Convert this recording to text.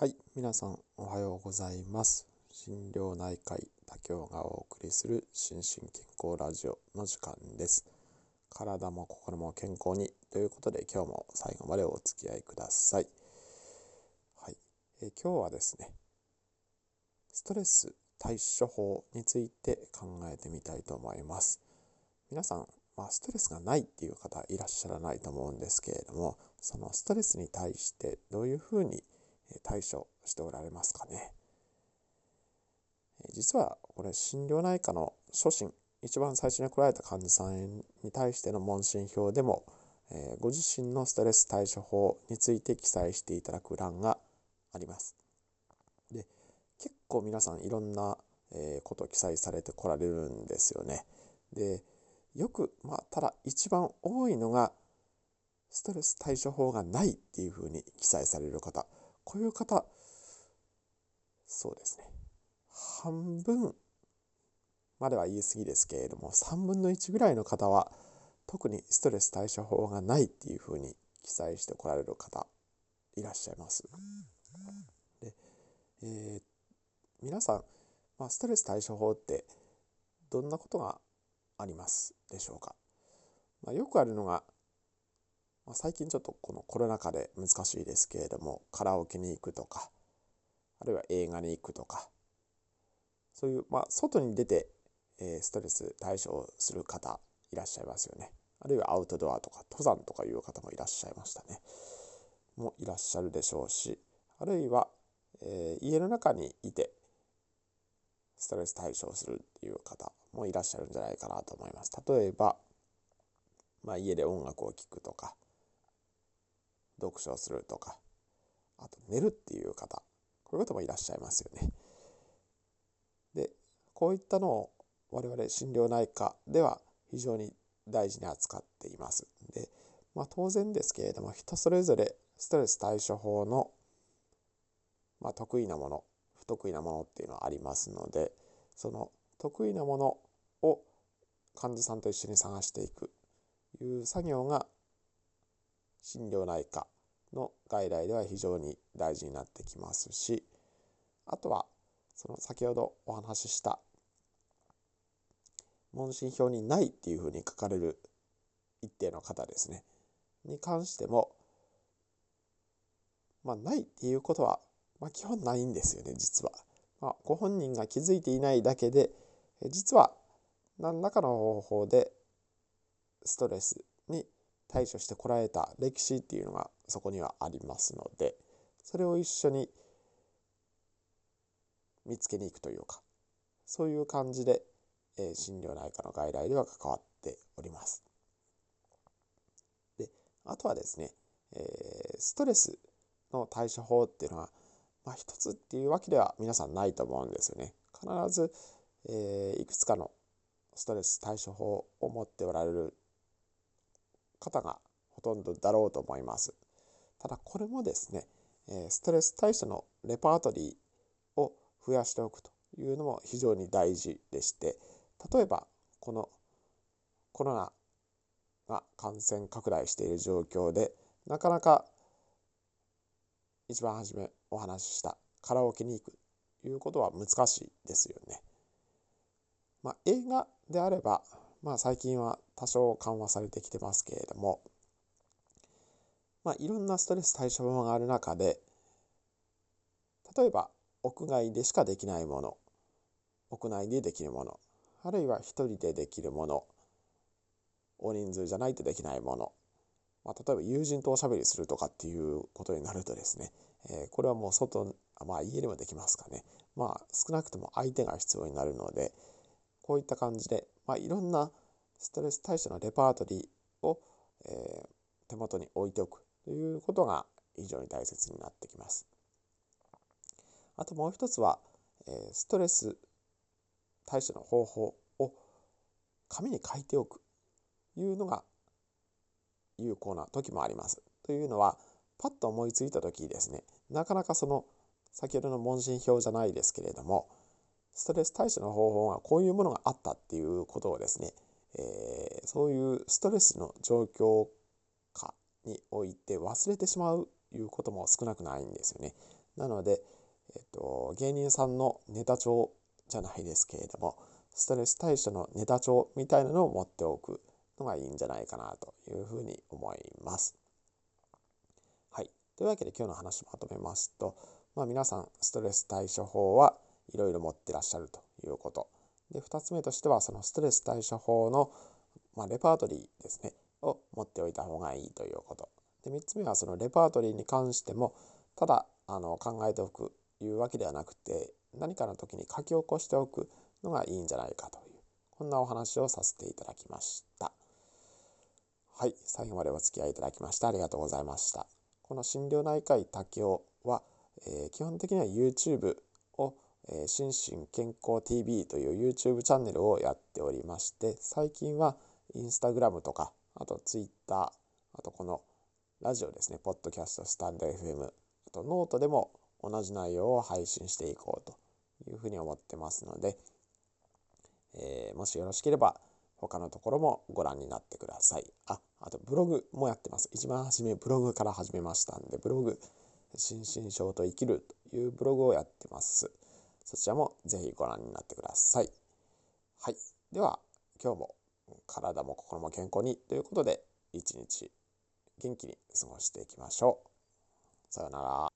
はい、皆さんおはようございます。心療内科医竹雄がお送りする心身健康ラジオの時間です。体も心も健康にということで今日も最後までお付き合いください。はい、え今日はですね、ストレス対処法について考えてみたいと思います。皆さん、まあ、ストレスがないっていう方いらっしゃらないと思うんですけれども、そのストレスに対してどういうふうに対処しておられますかね。え実はこれ心療内科の初診一番最初に来られた患者さんに対しての問診票でも、えご自身のストレス対処法について記載していただく欄があります。で結構皆さんいろんな、えことを記載されてこられるんですよね。でよくまあただ一番多いのがストレス対処法がないっていうふうに記載される方こういう方そうですね半分までは言い過ぎですけれども3分の1ぐらいの方は特にストレス対処法がないっていうふうに記載してこられる方いらっしゃいます。で、えー皆さん、まあ、ストレス対処法ってどんなことがありますでしょうか、まあ、よくあるのがまあ、最近ちょっとこのコロナ禍で難しいですけれどもカラオケに行くとかあるいは映画に行くとかそういう、まあ、外に出て、えストレス対処する方いらっしゃいますよね。あるいはアウトドアとか登山とかいう方もいらっしゃいましたね。もいらっしゃるでしょうしあるいは、え家の中にいてストレス対処するっていう方もいらっしゃるんじゃないかなと思います。例えば、まあ、家で音楽を聴くとか読書をするとかあと寝るっていう方こういう方もいらっしゃいますよね。でこういったのを我々心療内科では非常に大事に扱っています。で、まあ、当然ですけれども人それぞれストレス対処法の、まあ、得意なもの不得意なものっていうのはありますのでその得意なものを患者さんと一緒に探していくという作業が心療内科の外来では非常に大事になってきますしあとはその先ほどお話しした問診票にないっていうふうに書かれる一定の方ですねに関してもまあないっていうことは、まあ、基本ないんですよね実は。まあ、ご本人が気づいていないだけで実は何らかの方法でストレス対処してこられた歴史っていうのがそこにはありますのでそれを一緒に見つけに行くというかそういう感じで、え心療内科の外来では関わっております。であとはですね、えストレスの対処法っていうのは、まあ、一つっていうわけでは皆さんないと思うんですよね。必ず、えいくつかのストレス対処法を持っておられる方がほとんどだろうと思います。ただこれもですね、ストレス対処のレパートリーを増やしておくというのも非常に大事でして例えばこのコロナが感染拡大している状況でなかなか一番初めお話ししたカラオケに行くということは難しいですよね。まあ、映画であれば、まあ、最近は多少緩和されてきてますけれども、まあ、いろんなストレス対処法がある中で例えば屋外でしかできないもの屋内でできるものあるいは一人でできるもの大人数じゃないとできないもの、まあ、例えば友人とおしゃべりするとかっていうことになるとですね、えーこれはもう外まあ家でもできますかね。まあ少なくとも相手が必要になるのでこういった感じで、まあ、いろんなストレス対処のレパートリーを、えー手元に置いておくということが非常に大切になってきます。あともう一つは、えーストレス対処の方法を紙に書いておくというのが有効な時もあります。というのはパッと思いついた時ですねなかなかその先ほどの問診票じゃないですけれどもストレス対処の方法がこういうものがあったっていうことをですね、えーそういうストレスの状況下において忘れてしまういうことも少なくないんですよね。なので、えっと、芸人さんのネタ帳じゃないですけれども、ストレス対処のネタ帳みたいなのを持っておくのがいいんじゃないかなというふうに思います。はい。というわけで今日の話まとめますと、まあ、皆さんストレス対処法はいろいろ持ってらっしゃるということ。で、2つ目としてはそのストレス対処法の、まあ、レパートリーですね、を持っておいた方がいいということ。で、3つ目はそのレパートリーに関しても、ただあの考えておくいうわけではなくて、何かの時に書き起こしておくのがいいんじゃないかという、こんなお話をさせていただきました。はい、最後までお付き合いいただきましてありがとうございました。この心療内科医竹雄は、えー、基本的には YouTube、えー、心身健康 TV という YouTube チャンネルをやっておりまして、最近は Instagram とか、あと Twitter、あとこのラジオですね、ポッドキャスト、 stand.fm、あとノートでも同じ内容を配信していこうというふうに思ってますので、えー、もしよろしければ他のところもご覧になってください。あ、あとブログもやってます。一番初めブログから始めましたんで、ブログ、心身症と生きるというブログをやってます。そちらもぜひご覧になってください。はい。では、今日も体も心も健康にということで、一日元気に過ごしていきましょう。さようなら。